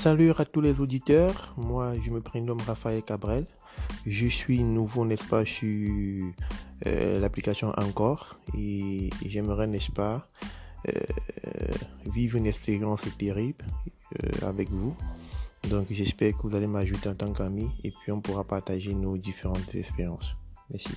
Salut à tous les auditeurs. Moi, je me prénomme Raphaël Cabrel. Je suis nouveau, n'est-ce pas, sur euh, l'application Encore et j'aimerais, n'est-ce pas, euh, vivre une expérience terrible euh, avec vous. Donc, j'espère que vous allez m'ajouter en tant qu'ami et puis on pourra partager nos différentes expériences. Merci.